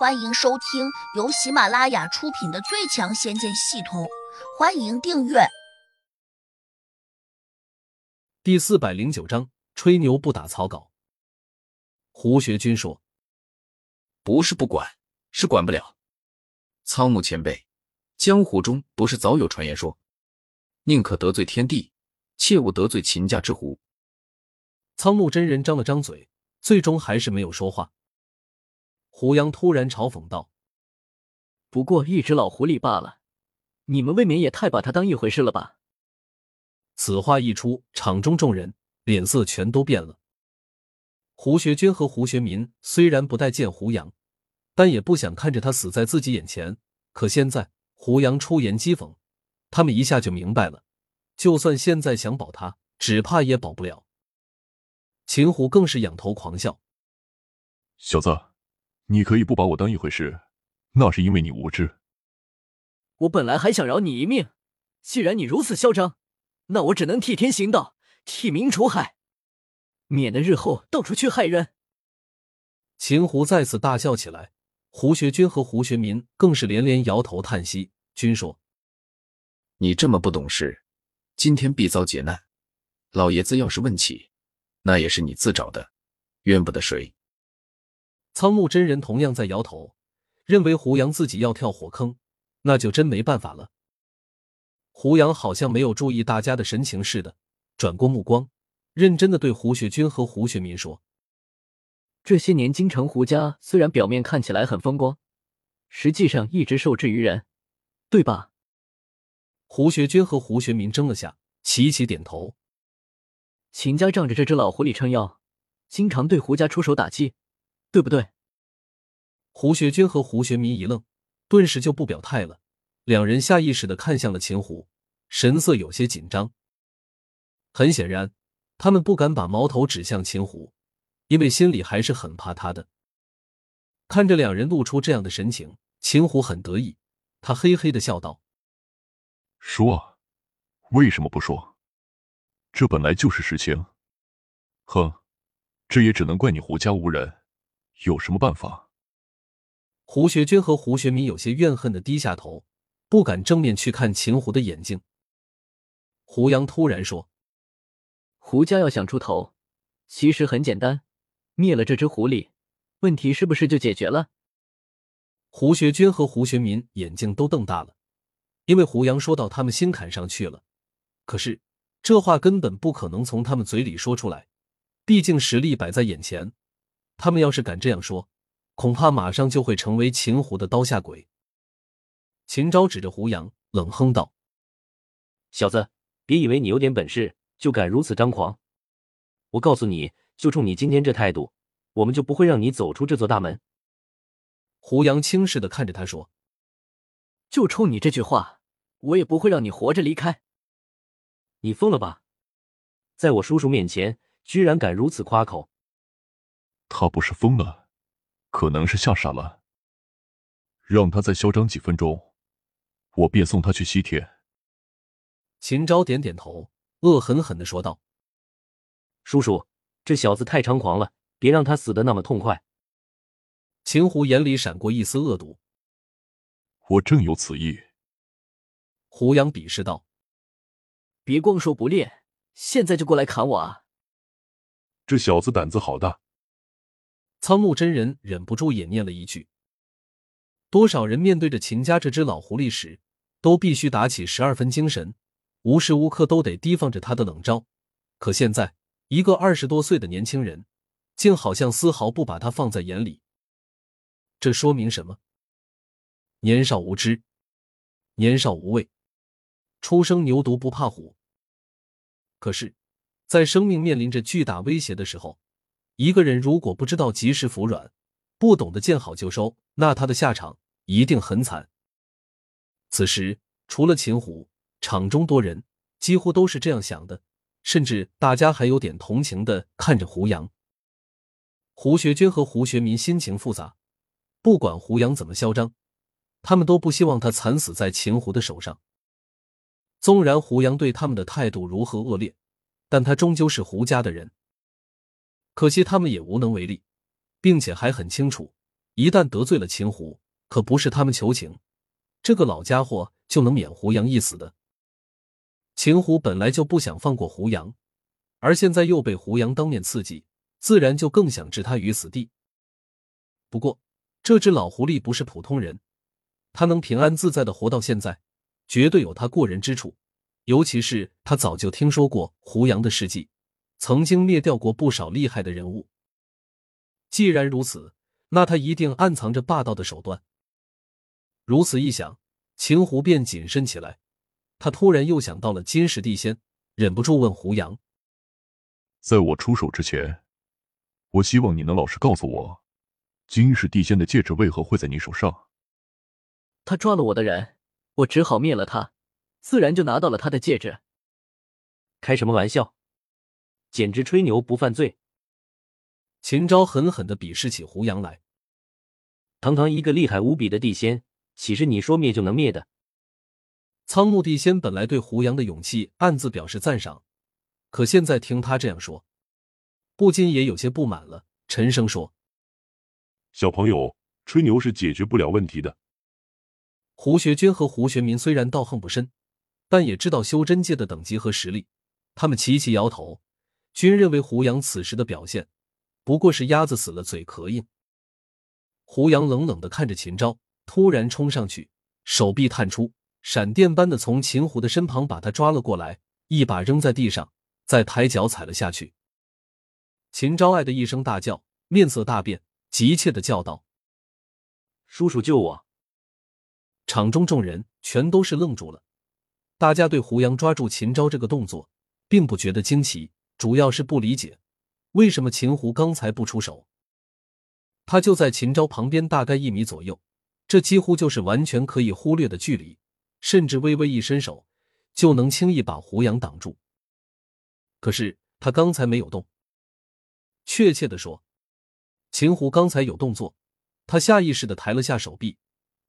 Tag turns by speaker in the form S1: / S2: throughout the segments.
S1: 欢迎收听由喜马拉雅出品的《最强仙剑系统》，欢迎订阅。
S2: 第四百零九章：吹牛不打草稿。胡学军说：“
S3: 不是不管，是管不了。苍木前辈，江湖中不是早有传言说，宁可得罪天地，切勿得罪秦家之狐。”
S2: 苍木真人张了张嘴，最终还是没有说话。胡杨突然嘲讽道：“
S4: 不过一只老狐狸罢了，你们未免也太把他当一回事了吧？”
S2: 此话一出，场中众人脸色全都变了。胡学军和胡学民虽然不待见胡杨，但也不想看着他死在自己眼前。可现在胡杨出言讥讽，他们一下就明白了，就算现在想保他，只怕也保不了。秦虎更是仰头狂笑：“
S5: 小子！”你可以不把我当一回事，那是因为你无知。
S4: 我本来还想饶你一命，既然你如此嚣张，那我只能替天行道，替民除害，免得日后到处去害人。
S2: 秦胡再次大笑起来，胡学军和胡学民更是连连摇头叹息。军说：“
S3: 你这么不懂事，今天必遭劫难。老爷子要是问起，那也是你自找的，怨不得谁。”
S2: 苍木真人同样在摇头，认为胡杨自己要跳火坑，那就真没办法了。胡杨好像没有注意大家的神情似的，转过目光，认真的对胡学军和胡学民说：“
S4: 这些年，京城胡家虽然表面看起来很风光，实际上一直受制于人，对吧？”
S2: 胡学军和胡学民争了下，齐齐点头。
S4: 秦家仗着这只老狐狸撑腰，经常对胡家出手打击。对不对？
S2: 胡学军和胡学民一愣，顿时就不表态了。两人下意识的看向了秦胡，神色有些紧张。很显然，他们不敢把矛头指向秦胡，因为心里还是很怕他的。看着两人露出这样的神情，秦虎很得意，他嘿嘿的笑道：“
S5: 说啊，为什么不说？这本来就是实情。哼，这也只能怪你胡家无人。”有什么办法？
S2: 胡学军和胡学民有些怨恨的低下头，不敢正面去看秦胡的眼睛。胡杨突然说：“
S4: 胡家要想出头，其实很简单，灭了这只狐狸，问题是不是就解决了？”
S2: 胡学军和胡学民眼睛都瞪大了，因为胡杨说到他们心坎上去了。可是这话根本不可能从他们嘴里说出来，毕竟实力摆在眼前。他们要是敢这样说，恐怕马上就会成为秦胡的刀下鬼。秦昭指着胡杨，冷哼道：“
S6: 小子，别以为你有点本事就敢如此张狂！我告诉你，就冲你今天这态度，我们就不会让你走出这座大门。”
S2: 胡杨轻视的看着他说：“
S4: 就冲你这句话，我也不会让你活着离开。
S6: 你疯了吧？在我叔叔面前，居然敢如此夸口！”
S5: 他不是疯了，可能是吓傻了。让他再嚣张几分钟，我便送他去西天。
S2: 秦昭点点头，恶狠狠的说道：“
S6: 叔叔，这小子太猖狂了，别让他死的那么痛快。”
S2: 秦胡眼里闪过一丝恶毒。
S5: 我正有此意。
S2: 胡杨鄙视道：“
S4: 别光说不练，现在就过来砍我啊！”
S5: 这小子胆子好大。
S2: 苍木真人忍不住也念了一句：“多少人面对着秦家这只老狐狸时，都必须打起十二分精神，无时无刻都得提防着他的冷招。可现在，一个二十多岁的年轻人，竟好像丝毫不把他放在眼里。这说明什么？年少无知，年少无畏，初生牛犊不怕虎。可是，在生命面临着巨大威胁的时候。”一个人如果不知道及时服软，不懂得见好就收，那他的下场一定很惨。此时，除了秦虎，场中多人几乎都是这样想的，甚至大家还有点同情的看着胡杨。胡学军和胡学民心情复杂，不管胡杨怎么嚣张，他们都不希望他惨死在秦虎的手上。纵然胡杨对他们的态度如何恶劣，但他终究是胡家的人。可惜他们也无能为力，并且还很清楚，一旦得罪了秦胡，可不是他们求情，这个老家伙就能免胡杨一死的。秦胡本来就不想放过胡杨，而现在又被胡杨当面刺激，自然就更想置他于死地。不过，这只老狐狸不是普通人，他能平安自在的活到现在，绝对有他过人之处。尤其是他早就听说过胡杨的事迹，曾经灭掉过不少厉害的人物。既然如此，那他一定暗藏着霸道的手段。如此一想，秦胡便谨慎起来。他突然又想到了金氏地仙，忍不住问胡杨：“
S5: 在我出手之前，我希望你能老实告诉我，金氏地仙的戒指为何会在你手上？”
S4: 他抓了我的人，我只好灭了他，自然就拿到了他的戒指。
S6: 开什么玩笑？简直吹牛不犯罪！
S2: 秦昭狠狠的鄙视起胡杨来。
S6: 堂堂一个厉害无比的地仙，岂是你说灭就能灭的？
S2: 苍木地仙本来对胡杨的勇气暗自表示赞赏，可现在听他这样说，不禁也有些不满了，沉声说：“
S7: 小朋友，吹牛是解决不了问题的。”
S2: 胡学军和胡学民虽然道行不深，但也知道修真界的等级和实力，他们齐齐摇头，均认为胡杨此时的表现不过是鸭子死了嘴壳硬。胡杨冷冷的看着秦昭，突然冲上去，手臂探出。闪电般的从秦胡的身旁把他抓了过来，一把扔在地上，再抬脚踩了下去。秦昭爱的一声大叫，面色大变，急切的叫道：“
S6: 叔叔救我！”
S2: 场中众人全都是愣住了，大家对胡杨抓住秦昭这个动作并不觉得惊奇，主要是不理解为什么秦胡刚才不出手。他就在秦昭旁边大概一米左右，这几乎就是完全可以忽略的距离。甚至微微一伸手，就能轻易把胡杨挡住。可是他刚才没有动。确切的说，秦胡刚才有动作，他下意识的抬了下手臂，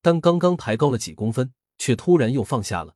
S2: 但刚刚抬高了几公分，却突然又放下了。